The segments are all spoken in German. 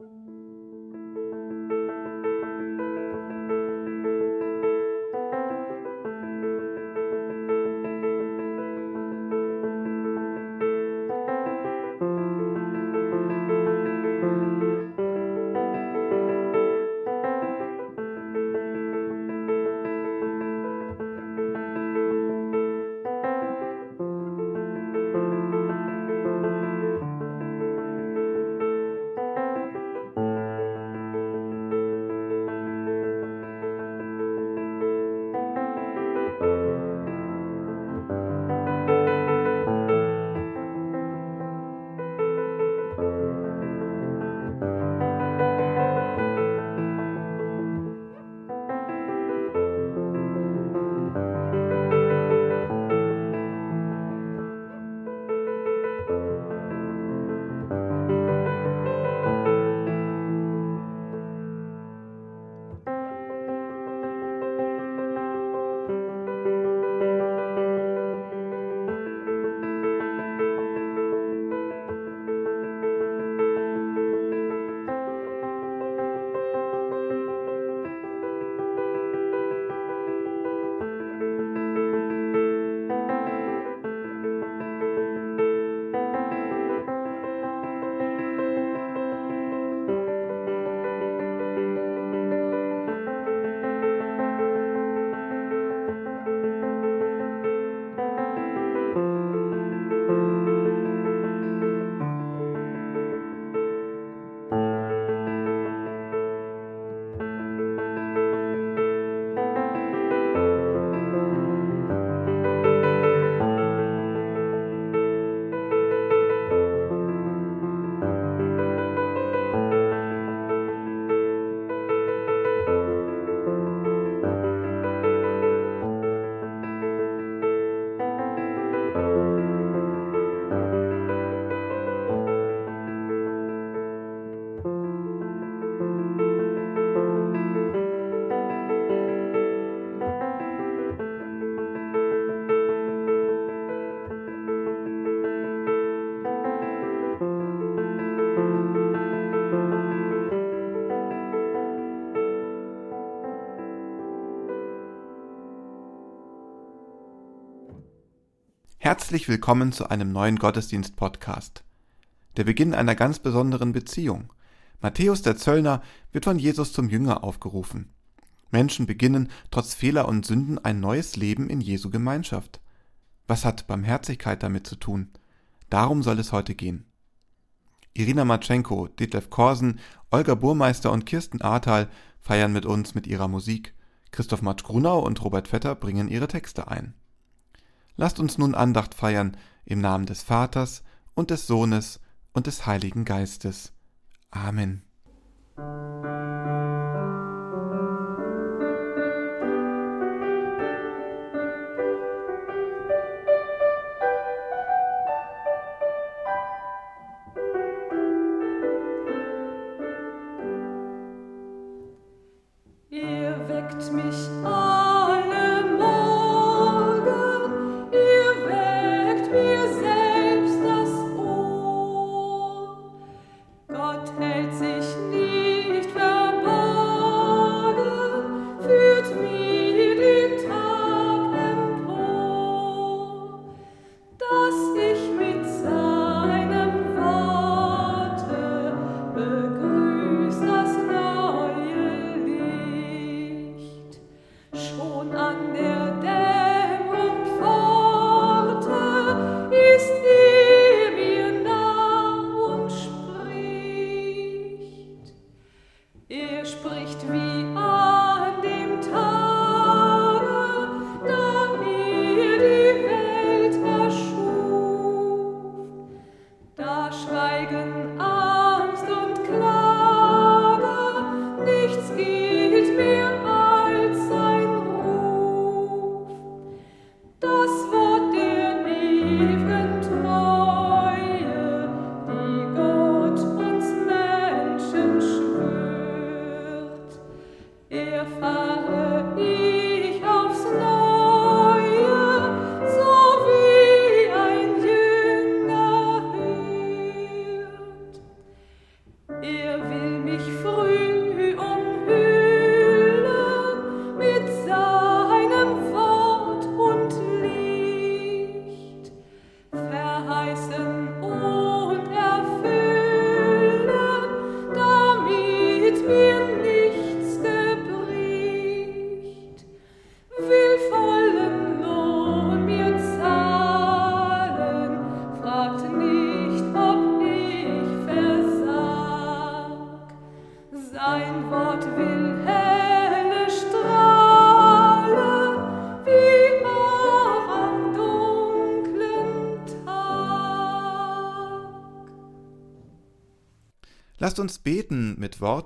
you. Herzlich willkommen zu einem neuen Gottesdienst-Podcast. Der Beginn einer ganz besonderen Beziehung. Matthäus der Zöllner wird von Jesus zum Jünger aufgerufen. Menschen beginnen trotz Fehler und Sünden ein neues Leben in Jesu Gemeinschaft. Was hat Barmherzigkeit damit zu tun? Darum soll es heute gehen. Irina Matschenko, Detlef Korsen, Olga Burmeister und Kirsten Ahrtal feiern mit uns mit ihrer Musik. Christoph Matsch-Grunau und Robert Vetter bringen ihre Texte ein. Lasst uns nun Andacht feiern im Namen des Vaters und des Sohnes und des Heiligen Geistes. Amen. Er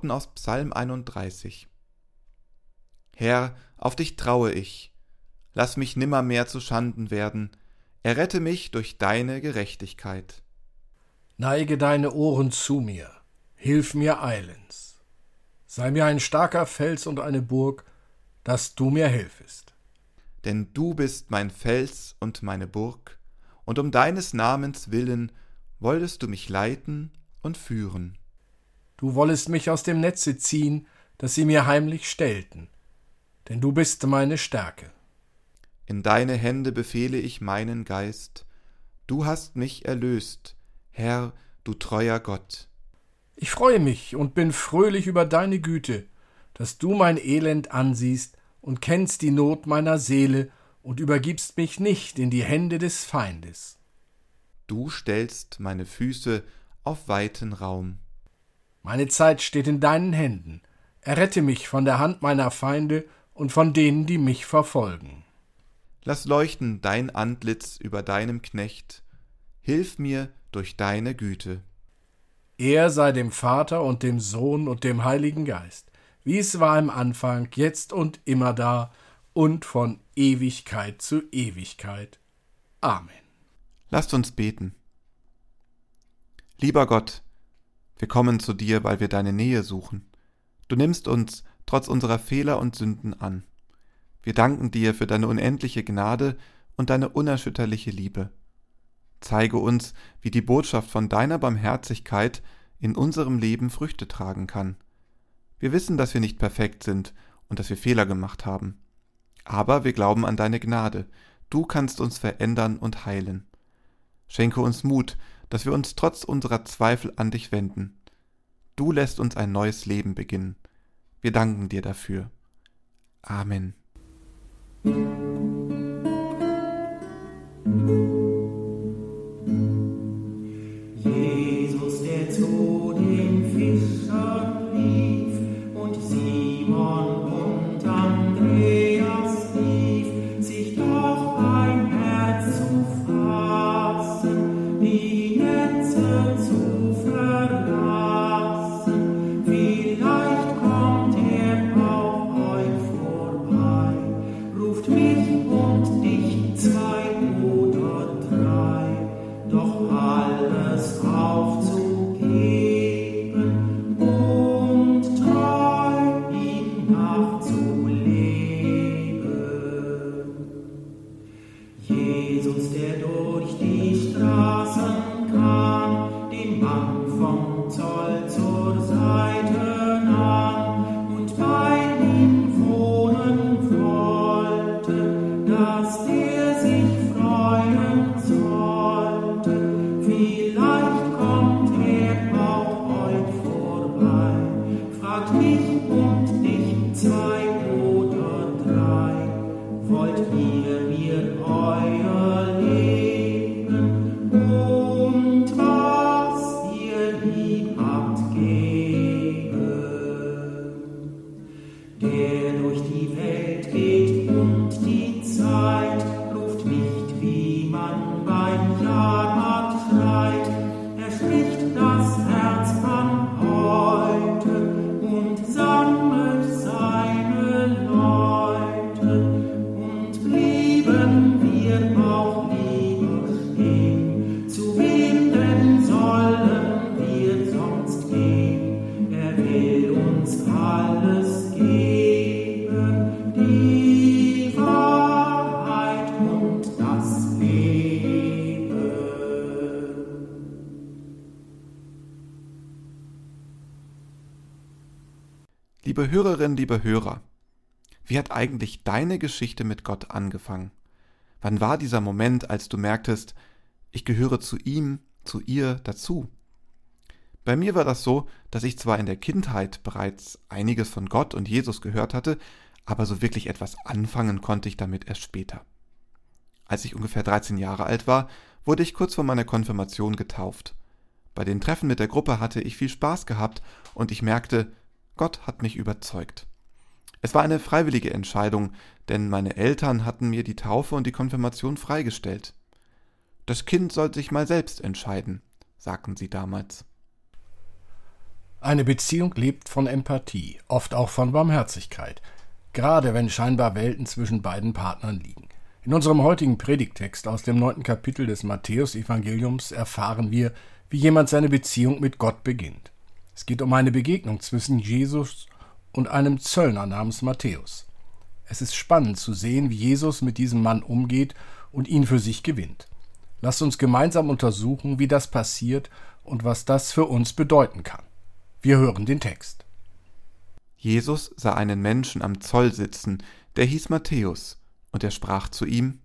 Worten aus Psalm 31. Herr, auf dich traue ich. Lass mich nimmermehr zu Schanden werden. Errette mich durch deine Gerechtigkeit. Neige deine Ohren zu mir. Hilf mir eilends. Sei mir ein starker Fels und eine Burg, dass du mir hilfest. Denn du bist mein Fels und meine Burg, und um deines Namens willen wolltest du mich leiten und führen. Du wollest mich aus dem Netze ziehen, das sie mir heimlich stellten denn du bist meine Stärke. In deine Hände befehle ich meinen Geist, du hast mich erlöst, Herr, du treuer Gott. Ich freue mich und bin fröhlich über deine Güte, dass du mein Elend ansiehst und kennst die Not meiner Seele und übergibst mich nicht in die Hände des Feindes. Du stellst meine Füße auf weiten Raum. Meine Zeit steht in deinen Händen. Errette mich von der Hand meiner Feinde und von denen, die mich verfolgen. Lass leuchten dein Antlitz über deinem Knecht, hilf mir durch deine Güte. Er sei dem Vater und dem Sohn und dem Heiligen Geist, wie es war im Anfang, jetzt und immer da und von Ewigkeit zu Ewigkeit. Amen. Lasst uns beten. Lieber Gott, wir kommen zu dir, weil wir deine Nähe suchen. Du nimmst uns trotz unserer Fehler und Sünden an. Wir danken dir für deine unendliche Gnade und deine unerschütterliche Liebe. Zeige uns, wie die Botschaft von deiner Barmherzigkeit in unserem Leben Früchte tragen kann. Wir wissen, dass wir nicht perfekt sind und dass wir Fehler gemacht haben. Aber wir glauben an deine Gnade. Du kannst uns verändern und heilen. Schenke uns Mut, dass wir uns trotz unserer Zweifel an dich wenden. Du lässt uns ein neues Leben beginnen. Wir danken dir dafür. Amen. Liebe Hörerin, liebe Hörer, wie hat eigentlich deine Geschichte mit Gott angefangen? Wann war dieser Moment, als du merktest, ich gehöre zu ihm, zu ihr dazu? Bei mir war das so, dass ich zwar in der Kindheit bereits einiges von Gott und Jesus gehört hatte, aber so wirklich etwas anfangen konnte ich damit erst später. Als ich ungefähr 13 Jahre alt war, wurde ich kurz vor meiner Konfirmation getauft. Bei den Treffen mit der Gruppe hatte ich viel Spaß gehabt und ich merkte, Gott hat mich überzeugt. Es war eine freiwillige Entscheidung, denn meine Eltern hatten mir die Taufe und die Konfirmation freigestellt. Das Kind soll sich mal selbst entscheiden, sagten sie damals. Eine Beziehung lebt von Empathie, oft auch von Barmherzigkeit, gerade wenn scheinbar Welten zwischen beiden Partnern liegen. In unserem heutigen Predigtext aus dem neunten Kapitel des Matthäus-Evangeliums erfahren wir, wie jemand seine Beziehung mit Gott beginnt. Es geht um eine Begegnung zwischen Jesus und einem Zöllner namens Matthäus. Es ist spannend zu sehen, wie Jesus mit diesem Mann umgeht und ihn für sich gewinnt. Lasst uns gemeinsam untersuchen, wie das passiert und was das für uns bedeuten kann. Wir hören den Text. Jesus sah einen Menschen am Zoll sitzen, der hieß Matthäus, und er sprach zu ihm,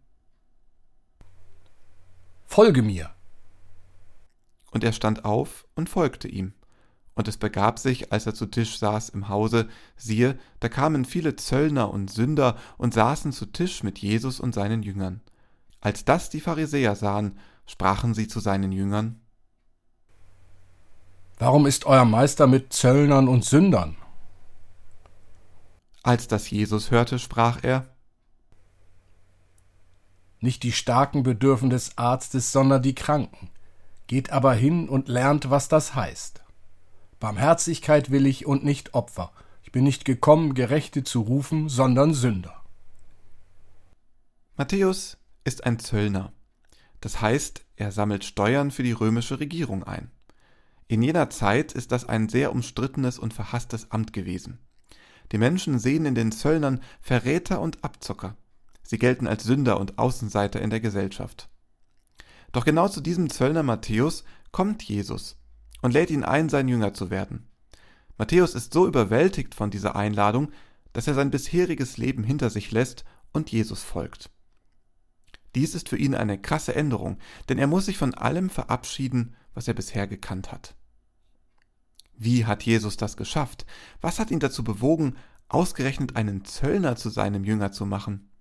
Folge mir. Und er stand auf und folgte ihm. Und es begab sich, als er zu Tisch saß im Hause, siehe, da kamen viele Zöllner und Sünder und saßen zu Tisch mit Jesus und seinen Jüngern. Als das die Pharisäer sahen, sprachen sie zu seinen Jüngern, Warum ist euer Meister mit Zöllnern und Sündern? Als das Jesus hörte, sprach er, Nicht die Starken bedürfen des Arztes, sondern die Kranken. Geht aber hin und lernt, was das heißt. Barmherzigkeit will ich und nicht Opfer. Ich bin nicht gekommen, Gerechte zu rufen, sondern Sünder. Matthäus ist ein Zöllner. Das heißt, er sammelt Steuern für die römische Regierung ein. In jener Zeit ist das ein sehr umstrittenes und verhasstes Amt gewesen. Die Menschen sehen in den Zöllnern Verräter und Abzocker. Sie gelten als Sünder und Außenseiter in der Gesellschaft. Doch genau zu diesem Zöllner Matthäus kommt Jesus und lädt ihn ein, sein Jünger zu werden. Matthäus ist so überwältigt von dieser Einladung, dass er sein bisheriges Leben hinter sich lässt und Jesus folgt. Dies ist für ihn eine krasse Änderung, denn er muss sich von allem verabschieden, was er bisher gekannt hat. Wie hat Jesus das geschafft? Was hat ihn dazu bewogen, ausgerechnet einen Zöllner zu seinem Jünger zu machen?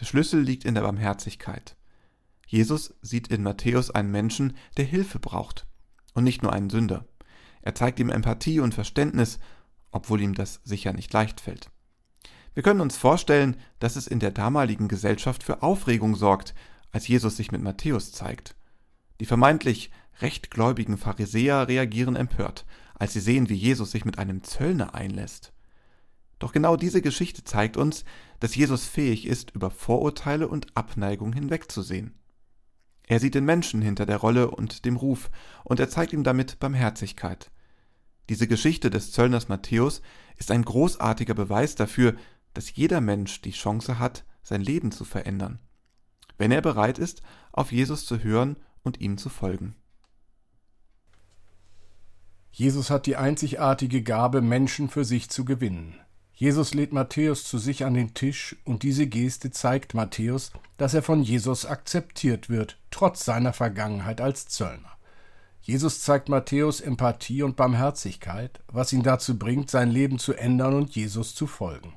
Der Schlüssel liegt in der Barmherzigkeit. Jesus sieht in Matthäus einen Menschen, der Hilfe braucht und nicht nur einen Sünder. Er zeigt ihm Empathie und Verständnis, obwohl ihm das sicher nicht leicht fällt. Wir können uns vorstellen, dass es in der damaligen Gesellschaft für Aufregung sorgt, als Jesus sich mit Matthäus zeigt. Die vermeintlich rechtgläubigen Pharisäer reagieren empört, als sie sehen, wie Jesus sich mit einem Zöllner einlässt. Doch genau diese Geschichte zeigt uns, dass Jesus fähig ist, über Vorurteile und Abneigung hinwegzusehen. Er sieht den Menschen hinter der Rolle und dem Ruf, und er zeigt ihm damit Barmherzigkeit. Diese Geschichte des Zöllners Matthäus ist ein großartiger Beweis dafür, dass jeder Mensch die Chance hat, sein Leben zu verändern, wenn er bereit ist, auf Jesus zu hören und ihm zu folgen. Jesus hat die einzigartige Gabe, Menschen für sich zu gewinnen. Jesus lädt Matthäus zu sich an den Tisch und diese Geste zeigt Matthäus, dass er von Jesus akzeptiert wird, trotz seiner Vergangenheit als Zöllner. Jesus zeigt Matthäus Empathie und Barmherzigkeit, was ihn dazu bringt, sein Leben zu ändern und Jesus zu folgen.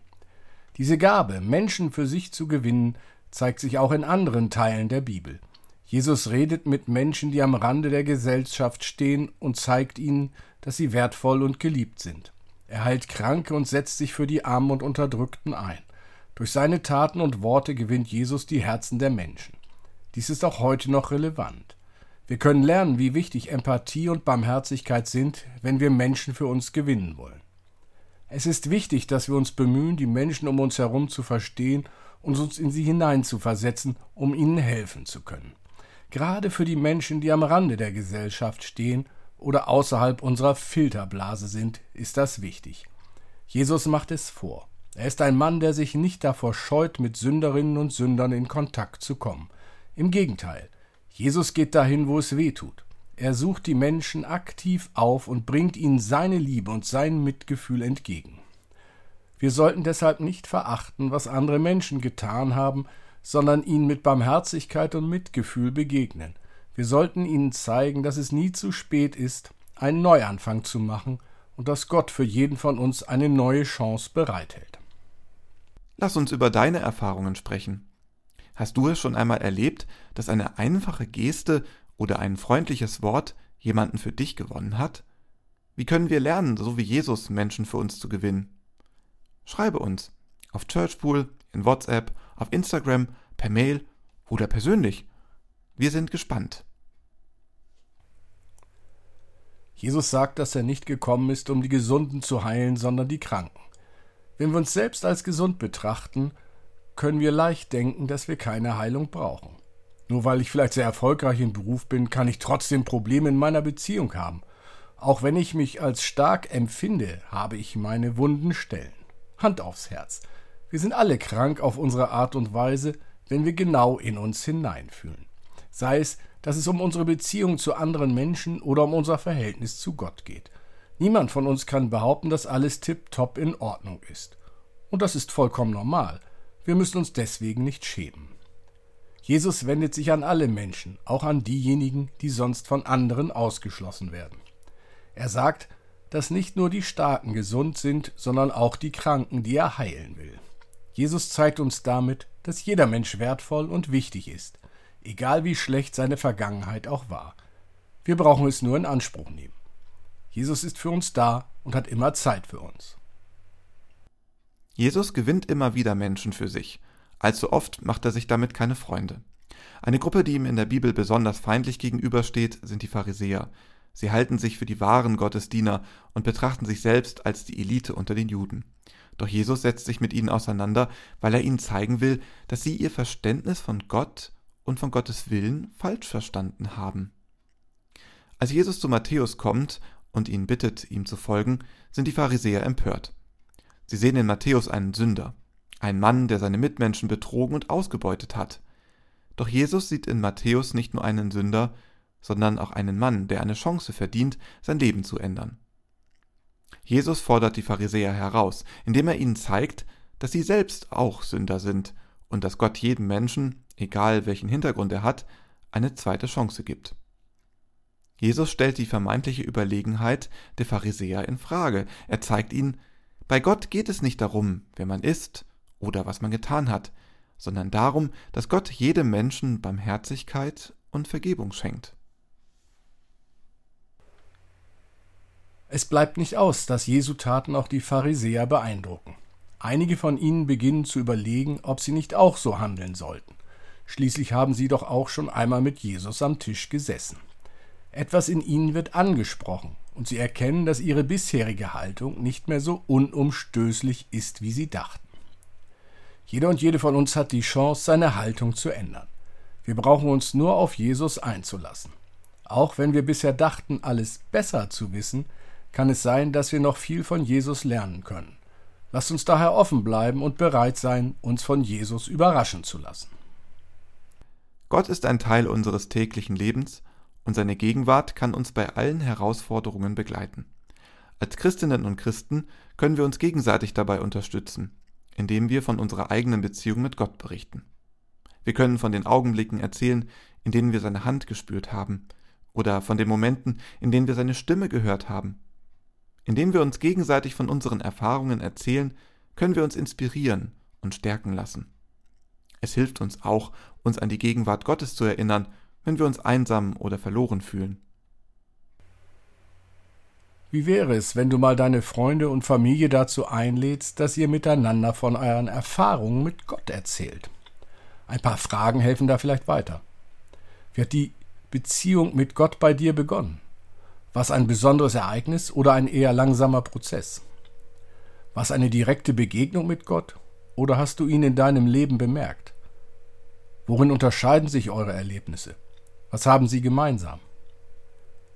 Diese Gabe, Menschen für sich zu gewinnen, zeigt sich auch in anderen Teilen der Bibel. Jesus redet mit Menschen, die am Rande der Gesellschaft stehen und zeigt ihnen, dass sie wertvoll und geliebt sind. Er heilt Kranke und setzt sich für die Armen und Unterdrückten ein. Durch seine Taten und Worte gewinnt Jesus die Herzen der Menschen. Dies ist auch heute noch relevant. Wir können lernen, wie wichtig Empathie und Barmherzigkeit sind, wenn wir Menschen für uns gewinnen wollen. Es ist wichtig, dass wir uns bemühen, die Menschen um uns herum zu verstehen und uns in sie hineinzuversetzen, um ihnen helfen zu können. Gerade für die Menschen, die am Rande der Gesellschaft stehen oder außerhalb unserer Filterblase sind, ist das wichtig. Jesus macht es vor. Er ist ein Mann, der sich nicht davor scheut, mit Sünderinnen und Sündern in Kontakt zu kommen. Im Gegenteil, Jesus geht dahin, wo es weh tut. Er sucht die Menschen aktiv auf und bringt ihnen seine Liebe und sein Mitgefühl entgegen. Wir sollten deshalb nicht verachten, was andere Menschen getan haben, sondern ihnen mit Barmherzigkeit und Mitgefühl begegnen. Wir sollten ihnen zeigen, dass es nie zu spät ist, einen Neuanfang zu machen und dass Gott für jeden von uns eine neue Chance bereithält. Lass uns über deine Erfahrungen sprechen. Hast du es schon einmal erlebt, dass eine einfache Geste oder ein freundliches Wort jemanden für dich gewonnen hat? Wie können wir lernen, so wie Jesus Menschen für uns zu gewinnen? Schreibe uns auf Churchpool, in WhatsApp, auf Instagram, per Mail oder persönlich. Wir sind gespannt. Jesus sagt, dass er nicht gekommen ist, um die Gesunden zu heilen, sondern die Kranken. Wenn wir uns selbst als gesund betrachten, können wir leicht denken, dass wir keine Heilung brauchen. Nur weil ich vielleicht sehr erfolgreich im Beruf bin, kann ich trotzdem Probleme in meiner Beziehung haben. Auch wenn ich mich als stark empfinde, habe ich meine wunden Stellen. Hand aufs Herz. Wir sind alle krank auf unsere Art und Weise, wenn wir genau in uns hineinfühlen. Sei es, dass es um unsere Beziehung zu anderen Menschen oder um unser Verhältnis zu Gott geht. Niemand von uns kann behaupten, dass alles tipptopp in Ordnung ist. Und das ist vollkommen normal. Wir müssen uns deswegen nicht schämen. Jesus wendet sich an alle Menschen, auch an diejenigen, die sonst von anderen ausgeschlossen werden. Er sagt, dass nicht nur die Starken gesund sind, sondern auch die Kranken, die er heilen will. Jesus zeigt uns damit, dass jeder Mensch wertvoll und wichtig ist, egal wie schlecht seine Vergangenheit auch war. Wir brauchen es nur in Anspruch nehmen. Jesus ist für uns da und hat immer Zeit für uns. Jesus gewinnt immer wieder Menschen für sich. Allzu oft macht er sich damit keine Freunde. Eine Gruppe, die ihm in der Bibel besonders feindlich gegenübersteht, sind die Pharisäer. Sie halten sich für die wahren Gottesdiener und betrachten sich selbst als die Elite unter den Juden. Doch Jesus setzt sich mit ihnen auseinander, weil er ihnen zeigen will, dass sie ihr Verständnis von Gott und von Gottes Willen falsch verstanden haben. Als Jesus zu Matthäus kommt und ihn bittet, ihm zu folgen, sind die Pharisäer empört. Sie sehen in Matthäus einen Sünder, einen Mann, der seine Mitmenschen betrogen und ausgebeutet hat. Doch Jesus sieht in Matthäus nicht nur einen Sünder, sondern auch einen Mann, der eine Chance verdient, sein Leben zu ändern. Jesus fordert die Pharisäer heraus, indem er ihnen zeigt, dass sie selbst auch Sünder sind und dass Gott jedem Menschen, egal welchen Hintergrund er hat, eine zweite Chance gibt. Jesus stellt die vermeintliche Überlegenheit der Pharisäer in Frage. Er zeigt ihnen, bei Gott geht es nicht darum, wer man ist oder was man getan hat, sondern darum, dass Gott jedem Menschen Barmherzigkeit und Vergebung schenkt. Es bleibt nicht aus, dass Jesu Taten auch die Pharisäer beeindrucken. Einige von ihnen beginnen zu überlegen, ob sie nicht auch so handeln sollten. Schließlich haben sie doch auch schon einmal mit Jesus am Tisch gesessen. Etwas in ihnen wird angesprochen, und sie erkennen, dass ihre bisherige Haltung nicht mehr so unumstößlich ist, wie sie dachten. Jeder und jede von uns hat die Chance, seine Haltung zu ändern. Wir brauchen uns nur auf Jesus einzulassen. Auch wenn wir bisher dachten, alles besser zu wissen, kann es sein, dass wir noch viel von Jesus lernen können. Lasst uns daher offen bleiben und bereit sein, uns von Jesus überraschen zu lassen. Gott ist ein Teil unseres täglichen Lebens und seine Gegenwart kann uns bei allen Herausforderungen begleiten. Als Christinnen und Christen können wir uns gegenseitig dabei unterstützen, indem wir von unserer eigenen Beziehung mit Gott berichten. Wir können von den Augenblicken erzählen, in denen wir seine Hand gespürt haben, oder von den Momenten, in denen wir seine Stimme gehört haben indem wir uns gegenseitig von unseren Erfahrungen erzählen, können wir uns inspirieren und stärken lassen. Es hilft uns auch, uns an die Gegenwart Gottes zu erinnern, wenn wir uns einsam oder verloren fühlen. Wie wäre es, wenn du mal deine Freunde und Familie dazu einlädst, dass ihr miteinander von euren Erfahrungen mit Gott erzählt? Ein paar Fragen helfen da vielleicht weiter. Wie hat die Beziehung mit Gott bei dir begonnen? Was ein besonderes Ereignis oder ein eher langsamer Prozess? Was eine direkte Begegnung mit Gott oder hast du ihn in deinem Leben bemerkt? Worin unterscheiden sich eure Erlebnisse? Was haben sie gemeinsam?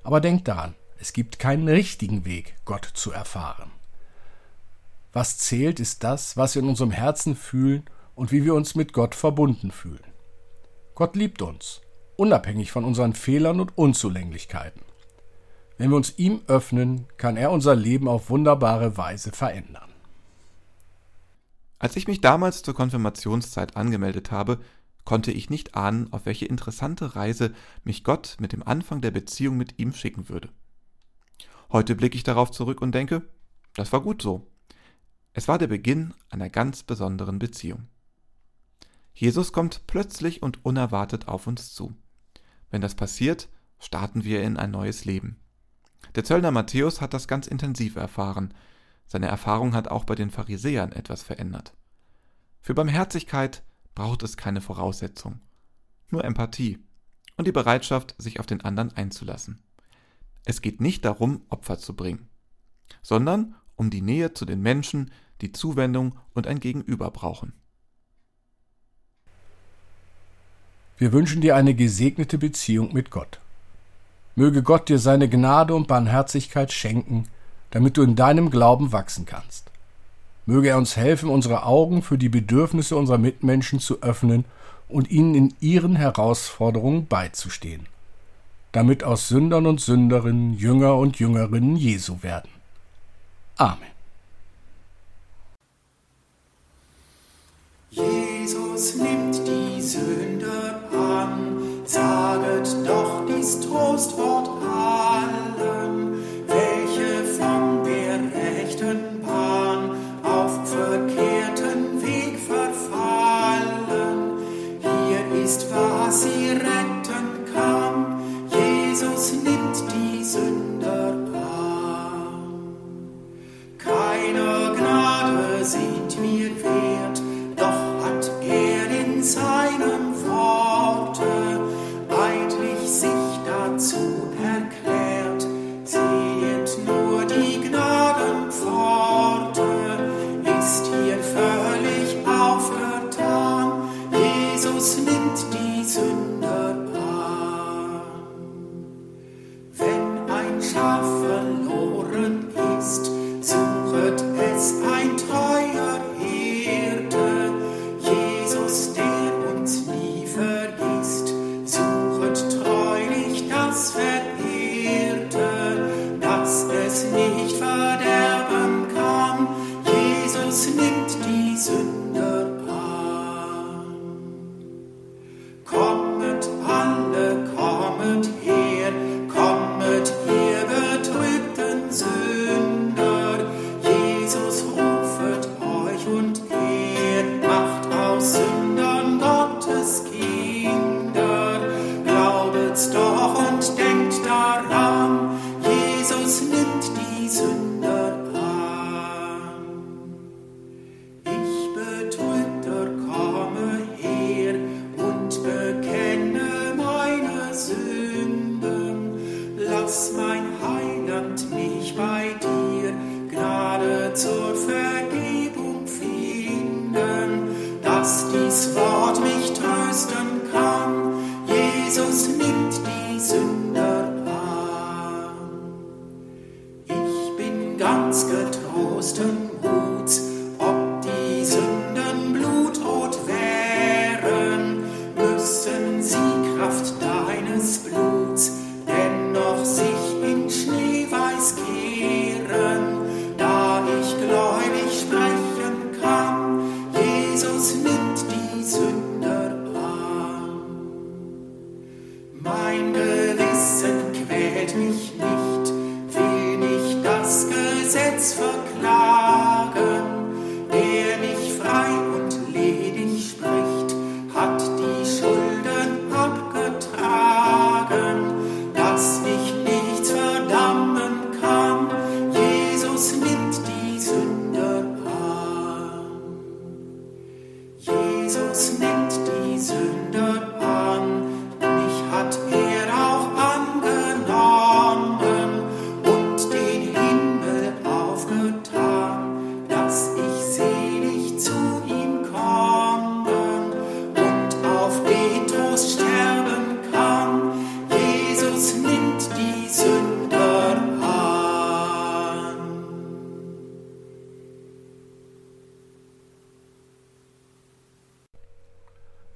Aber denkt daran, es gibt keinen richtigen Weg, Gott zu erfahren. Was zählt, ist das, was wir in unserem Herzen fühlen und wie wir uns mit Gott verbunden fühlen. Gott liebt uns, unabhängig von unseren Fehlern und Unzulänglichkeiten. Wenn wir uns ihm öffnen, kann er unser Leben auf wunderbare Weise verändern. Als ich mich damals zur Konfirmationszeit angemeldet habe, konnte ich nicht ahnen, auf welche interessante Reise mich Gott mit dem Anfang der Beziehung mit ihm schicken würde. Heute blicke ich darauf zurück und denke, das war gut so. Es war der Beginn einer ganz besonderen Beziehung. Jesus kommt plötzlich und unerwartet auf uns zu. Wenn das passiert, starten wir in ein neues Leben. Der Zöllner Matthäus hat das ganz intensiv erfahren. Seine Erfahrung hat auch bei den Pharisäern etwas verändert. Für Barmherzigkeit braucht es keine Voraussetzung, nur Empathie und die Bereitschaft, sich auf den anderen einzulassen. Es geht nicht darum, Opfer zu bringen, sondern um die Nähe zu den Menschen, die Zuwendung und ein Gegenüber brauchen. Wir wünschen dir eine gesegnete Beziehung mit Gott. Möge Gott dir seine Gnade und Barmherzigkeit schenken, damit du in deinem Glauben wachsen kannst. Möge er uns helfen, unsere Augen für die Bedürfnisse unserer Mitmenschen zu öffnen und ihnen in ihren Herausforderungen beizustehen, damit aus Sündern und Sünderinnen Jünger und Jüngerinnen Jesu werden. Amen. Jesus nimmt die Sünder an, saget doch dies Trostwort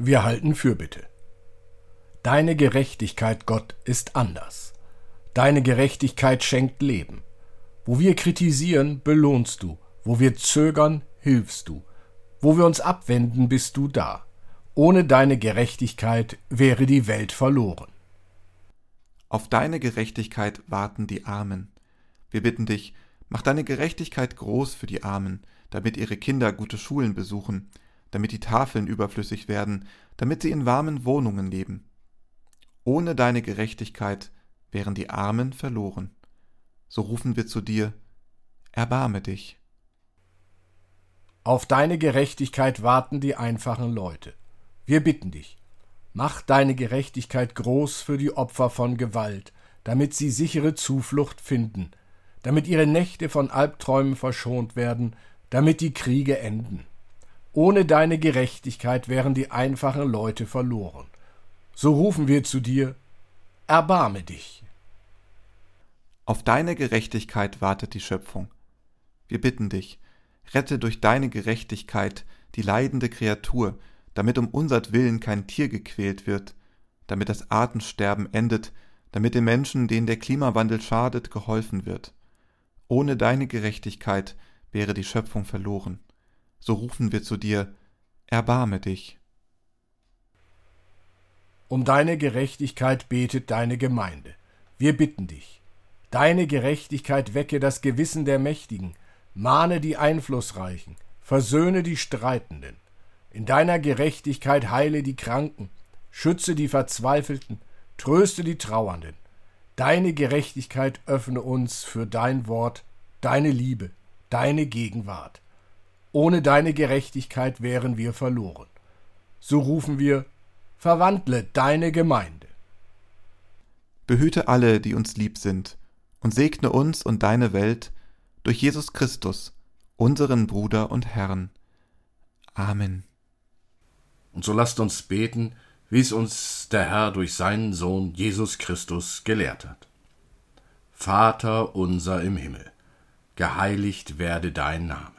Wir halten Fürbitte. Deine Gerechtigkeit, Gott, ist anders. Deine Gerechtigkeit schenkt Leben. Wo wir kritisieren, belohnst du. Wo wir zögern, hilfst du. Wo wir uns abwenden, bist du da. Ohne deine Gerechtigkeit wäre die Welt verloren. Auf deine Gerechtigkeit warten die Armen. Wir bitten dich, mach deine Gerechtigkeit groß für die Armen, damit ihre Kinder gute Schulen besuchen, damit die Tafeln überflüssig werden, damit sie in warmen Wohnungen leben. Ohne deine Gerechtigkeit wären die Armen verloren. So rufen wir zu dir, erbarme dich. Auf deine Gerechtigkeit warten die einfachen Leute. Wir bitten dich, mach deine Gerechtigkeit groß für die Opfer von Gewalt, damit sie sichere Zuflucht finden, damit ihre Nächte von Albträumen verschont werden, damit die Kriege enden. Ohne deine Gerechtigkeit wären die einfachen Leute verloren. So rufen wir zu dir, erbarme dich. Auf deine Gerechtigkeit wartet die Schöpfung. Wir bitten dich, rette durch deine Gerechtigkeit die leidende Kreatur, damit um unsertwillen kein Tier gequält wird, damit das Artensterben endet, damit den Menschen, denen der Klimawandel schadet, geholfen wird. Ohne deine Gerechtigkeit wäre die Schöpfung verloren. So rufen wir zu dir, erbarme dich. Um deine Gerechtigkeit betet deine Gemeinde. Wir bitten dich. Deine Gerechtigkeit wecke das Gewissen der Mächtigen, mahne die Einflussreichen, versöhne die Streitenden. In deiner Gerechtigkeit heile die Kranken, schütze die Verzweifelten, tröste die Trauernden. Deine Gerechtigkeit öffne uns für dein Wort, deine Liebe, deine Gegenwart. Ohne deine Gerechtigkeit wären wir verloren. So rufen wir, verwandle deine Gemeinde. Behüte alle, die uns lieb sind, und segne uns und deine Welt durch Jesus Christus, unseren Bruder und Herrn. Amen. Und so lasst uns beten, wie es uns der Herr durch seinen Sohn Jesus Christus gelehrt hat. Vater unser im Himmel, geheiligt werde dein Name,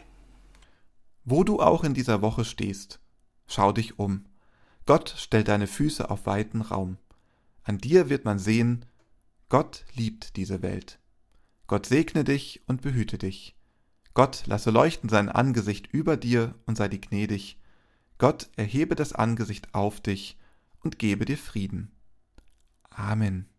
Wo du auch in dieser Woche stehst, schau dich um. Gott stellt deine Füße auf weiten Raum. An dir wird man sehen, Gott liebt diese Welt. Gott segne dich und behüte dich. Gott lasse leuchten sein Angesicht über dir und sei dir gnädig. Gott erhebe das Angesicht auf dich und gebe dir Frieden. Amen.